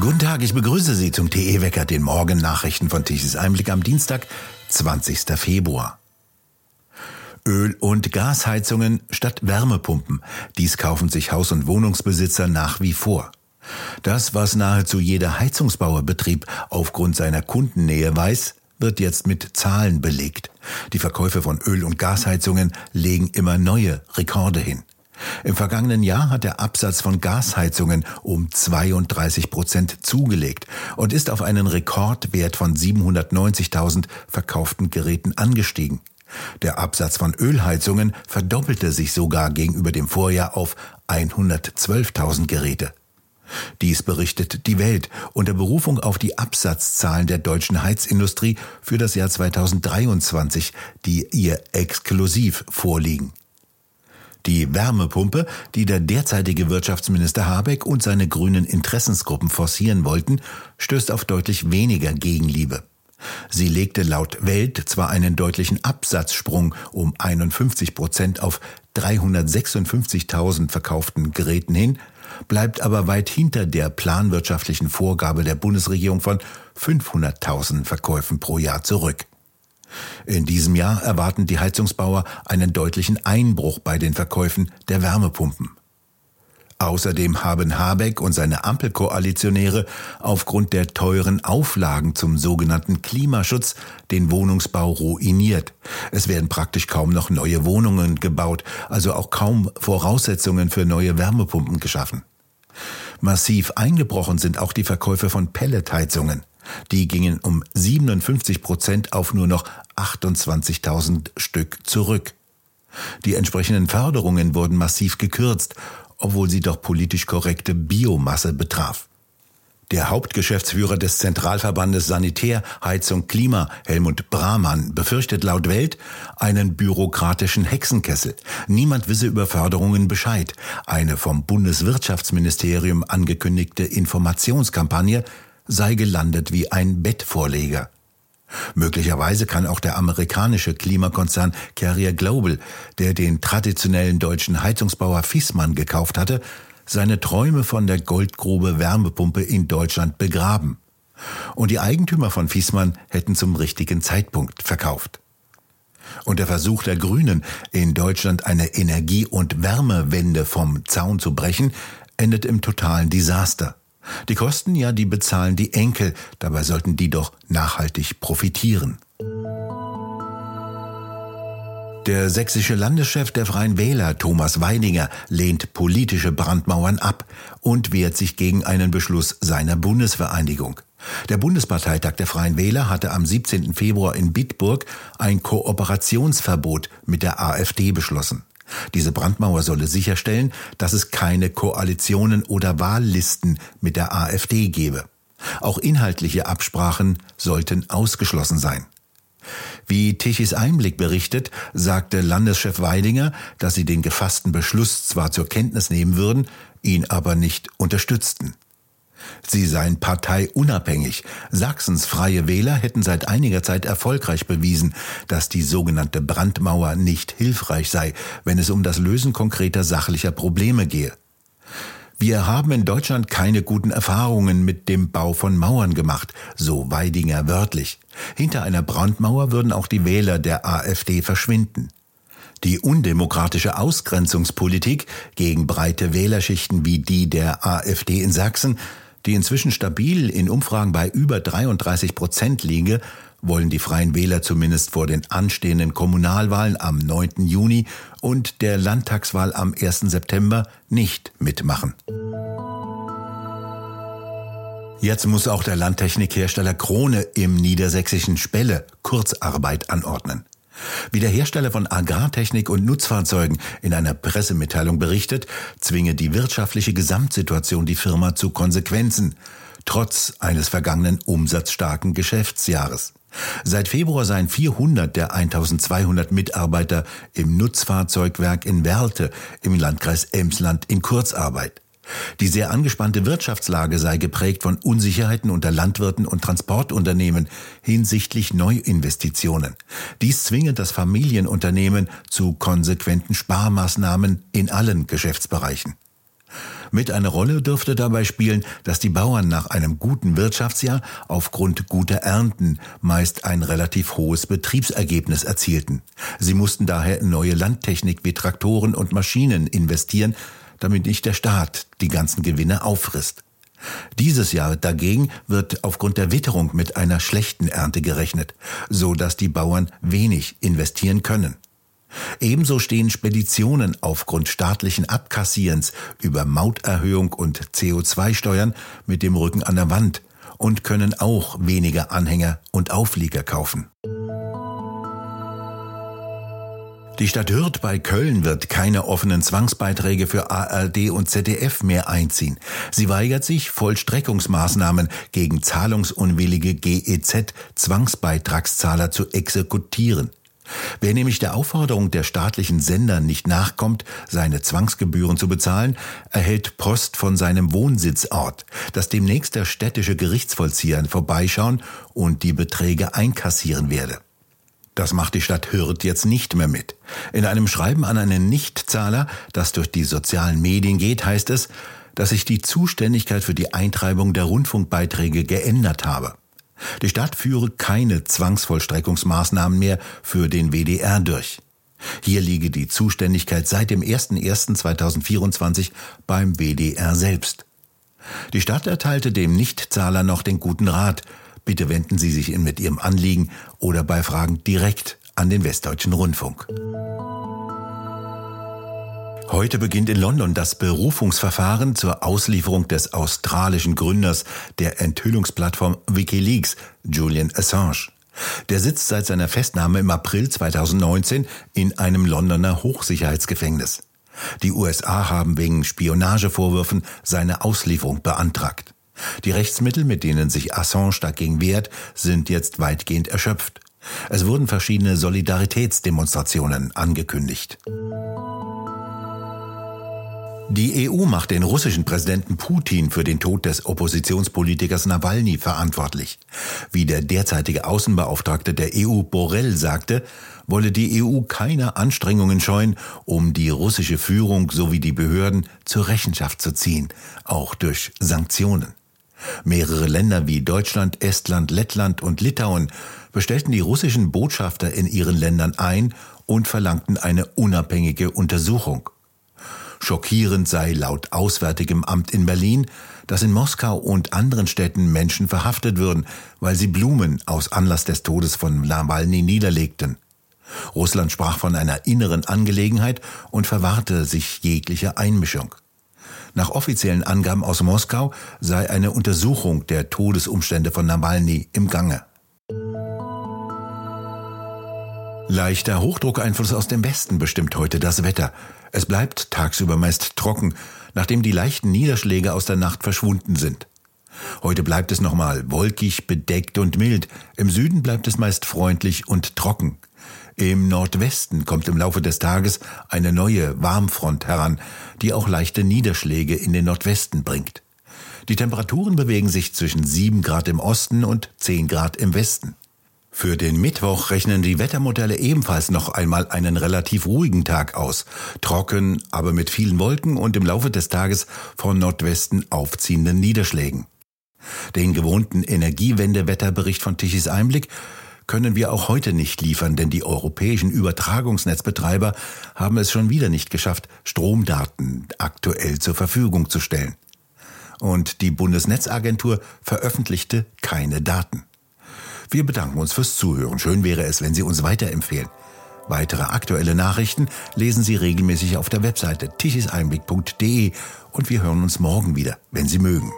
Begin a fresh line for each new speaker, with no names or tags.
Guten Tag, ich begrüße Sie zum TE Wecker, den Morgennachrichten von Tichys Einblick am Dienstag, 20. Februar. Öl- und Gasheizungen statt Wärmepumpen. Dies kaufen sich Haus- und Wohnungsbesitzer nach wie vor. Das, was nahezu jeder Heizungsbauerbetrieb aufgrund seiner Kundennähe weiß, wird jetzt mit Zahlen belegt. Die Verkäufe von Öl- und Gasheizungen legen immer neue Rekorde hin. Im vergangenen Jahr hat der Absatz von Gasheizungen um 32 Prozent zugelegt und ist auf einen Rekordwert von 790.000 verkauften Geräten angestiegen. Der Absatz von Ölheizungen verdoppelte sich sogar gegenüber dem Vorjahr auf 112.000 Geräte. Dies berichtet die Welt unter Berufung auf die Absatzzahlen der deutschen Heizindustrie für das Jahr 2023, die ihr exklusiv vorliegen. Die Wärmepumpe, die der derzeitige Wirtschaftsminister Habeck und seine grünen Interessensgruppen forcieren wollten, stößt auf deutlich weniger Gegenliebe. Sie legte laut Welt zwar einen deutlichen Absatzsprung um 51 Prozent auf 356.000 verkauften Geräten hin, bleibt aber weit hinter der planwirtschaftlichen Vorgabe der Bundesregierung von 500.000 Verkäufen pro Jahr zurück. In diesem Jahr erwarten die Heizungsbauer einen deutlichen Einbruch bei den Verkäufen der Wärmepumpen. Außerdem haben Habeck und seine Ampelkoalitionäre aufgrund der teuren Auflagen zum sogenannten Klimaschutz den Wohnungsbau ruiniert. Es werden praktisch kaum noch neue Wohnungen gebaut, also auch kaum Voraussetzungen für neue Wärmepumpen geschaffen. Massiv eingebrochen sind auch die Verkäufe von Pelletheizungen. Die gingen um 57 Prozent auf nur noch 28.000 Stück zurück. Die entsprechenden Förderungen wurden massiv gekürzt, obwohl sie doch politisch korrekte Biomasse betraf. Der Hauptgeschäftsführer des Zentralverbandes Sanitär, Heizung, Klima, Helmut Brahmann, befürchtet laut Welt einen bürokratischen Hexenkessel. Niemand wisse über Förderungen Bescheid. Eine vom Bundeswirtschaftsministerium angekündigte Informationskampagne sei gelandet wie ein Bettvorleger. Möglicherweise kann auch der amerikanische Klimakonzern Carrier Global, der den traditionellen deutschen Heizungsbauer Fiesmann gekauft hatte, seine Träume von der Goldgrube Wärmepumpe in Deutschland begraben. Und die Eigentümer von Fiesmann hätten zum richtigen Zeitpunkt verkauft. Und der Versuch der Grünen, in Deutschland eine Energie- und Wärmewende vom Zaun zu brechen, endet im totalen Desaster. Die Kosten, ja, die bezahlen die Enkel, dabei sollten die doch nachhaltig profitieren. Der sächsische Landeschef der Freien Wähler, Thomas Weidinger, lehnt politische Brandmauern ab und wehrt sich gegen einen Beschluss seiner Bundesvereinigung. Der Bundesparteitag der Freien Wähler hatte am 17. Februar in Bitburg ein Kooperationsverbot mit der AfD beschlossen. Diese Brandmauer solle sicherstellen, dass es keine Koalitionen oder Wahllisten mit der AfD gebe. Auch inhaltliche Absprachen sollten ausgeschlossen sein. Wie Tichys Einblick berichtet, sagte Landeschef Weidinger, dass sie den gefassten Beschluss zwar zur Kenntnis nehmen würden, ihn aber nicht unterstützten. Sie seien parteiunabhängig. Sachsens freie Wähler hätten seit einiger Zeit erfolgreich bewiesen, dass die sogenannte Brandmauer nicht hilfreich sei, wenn es um das Lösen konkreter sachlicher Probleme gehe. Wir haben in Deutschland keine guten Erfahrungen mit dem Bau von Mauern gemacht, so Weidinger wörtlich. Hinter einer Brandmauer würden auch die Wähler der AfD verschwinden. Die undemokratische Ausgrenzungspolitik gegen breite Wählerschichten wie die der AfD in Sachsen die inzwischen stabil in Umfragen bei über 33 Prozent liege, wollen die Freien Wähler zumindest vor den anstehenden Kommunalwahlen am 9. Juni und der Landtagswahl am 1. September nicht mitmachen. Jetzt muss auch der Landtechnikhersteller Krone im niedersächsischen Spelle Kurzarbeit anordnen. Wie der Hersteller von Agrartechnik und Nutzfahrzeugen in einer Pressemitteilung berichtet, zwinge die wirtschaftliche Gesamtsituation die Firma zu Konsequenzen, trotz eines vergangenen umsatzstarken Geschäftsjahres. Seit Februar seien 400 der 1200 Mitarbeiter im Nutzfahrzeugwerk in Werlte im Landkreis Emsland in Kurzarbeit. Die sehr angespannte Wirtschaftslage sei geprägt von Unsicherheiten unter Landwirten und Transportunternehmen hinsichtlich Neuinvestitionen. Dies zwinge das Familienunternehmen zu konsequenten Sparmaßnahmen in allen Geschäftsbereichen. Mit einer Rolle dürfte dabei spielen, dass die Bauern nach einem guten Wirtschaftsjahr aufgrund guter Ernten meist ein relativ hohes Betriebsergebnis erzielten. Sie mussten daher in neue Landtechnik wie Traktoren und Maschinen investieren, damit nicht der Staat die ganzen Gewinne auffrisst. Dieses Jahr dagegen wird aufgrund der Witterung mit einer schlechten Ernte gerechnet, so dass die Bauern wenig investieren können. Ebenso stehen Speditionen aufgrund staatlichen Abkassierens über Mauterhöhung und CO2-Steuern mit dem Rücken an der Wand und können auch weniger Anhänger und Auflieger kaufen. Die Stadt Hürth bei Köln wird keine offenen Zwangsbeiträge für ARD und ZDF mehr einziehen. Sie weigert sich, Vollstreckungsmaßnahmen gegen zahlungsunwillige GEZ-Zwangsbeitragszahler zu exekutieren. Wer nämlich der Aufforderung der staatlichen Sender nicht nachkommt, seine Zwangsgebühren zu bezahlen, erhält Post von seinem Wohnsitzort, dass demnächst der städtische Gerichtsvollzieher vorbeischauen und die Beträge einkassieren werde. Das macht die Stadt Hürth jetzt nicht mehr mit. In einem Schreiben an einen Nichtzahler, das durch die sozialen Medien geht, heißt es, dass sich die Zuständigkeit für die Eintreibung der Rundfunkbeiträge geändert habe. Die Stadt führe keine Zwangsvollstreckungsmaßnahmen mehr für den WDR durch. Hier liege die Zuständigkeit seit dem 01.01.2024 beim WDR selbst. Die Stadt erteilte dem Nichtzahler noch den guten Rat, bitte wenden Sie sich mit Ihrem Anliegen oder bei Fragen direkt an den Westdeutschen Rundfunk. Heute beginnt in London das Berufungsverfahren zur Auslieferung des australischen Gründers der Enthüllungsplattform Wikileaks, Julian Assange. Der sitzt seit seiner Festnahme im April 2019 in einem Londoner Hochsicherheitsgefängnis. Die USA haben wegen Spionagevorwürfen seine Auslieferung beantragt. Die Rechtsmittel, mit denen sich Assange dagegen wehrt, sind jetzt weitgehend erschöpft. Es wurden verschiedene Solidaritätsdemonstrationen angekündigt. Die EU macht den russischen Präsidenten Putin für den Tod des Oppositionspolitikers Nawalny verantwortlich. Wie der derzeitige Außenbeauftragte der EU Borrell sagte, wolle die EU keine Anstrengungen scheuen, um die russische Führung sowie die Behörden zur Rechenschaft zu ziehen, auch durch Sanktionen. Mehrere Länder wie Deutschland, Estland, Lettland und Litauen bestellten die russischen Botschafter in ihren Ländern ein und verlangten eine unabhängige Untersuchung. Schockierend sei laut Auswärtigem Amt in Berlin, dass in Moskau und anderen Städten Menschen verhaftet würden, weil sie Blumen aus Anlass des Todes von Nawalny niederlegten. Russland sprach von einer inneren Angelegenheit und verwahrte sich jeglicher Einmischung. Nach offiziellen Angaben aus Moskau sei eine Untersuchung der Todesumstände von Nawalny im Gange. Leichter Hochdruckeinfluss aus dem Westen bestimmt heute das Wetter. Es bleibt tagsüber meist trocken, nachdem die leichten Niederschläge aus der Nacht verschwunden sind. Heute bleibt es nochmal wolkig, bedeckt und mild. Im Süden bleibt es meist freundlich und trocken. Im Nordwesten kommt im Laufe des Tages eine neue Warmfront heran, die auch leichte Niederschläge in den Nordwesten bringt. Die Temperaturen bewegen sich zwischen 7 Grad im Osten und 10 Grad im Westen. Für den Mittwoch rechnen die Wettermodelle ebenfalls noch einmal einen relativ ruhigen Tag aus. Trocken, aber mit vielen Wolken und im Laufe des Tages von Nordwesten aufziehenden Niederschlägen. Den gewohnten Energiewendewetterbericht von Tichys Einblick können wir auch heute nicht liefern, denn die europäischen Übertragungsnetzbetreiber haben es schon wieder nicht geschafft, Stromdaten aktuell zur Verfügung zu stellen. Und die Bundesnetzagentur veröffentlichte keine Daten. Wir bedanken uns fürs Zuhören. Schön wäre es, wenn Sie uns weiterempfehlen. Weitere aktuelle Nachrichten lesen Sie regelmäßig auf der Webseite tichiseinblick.de und wir hören uns morgen wieder, wenn Sie mögen.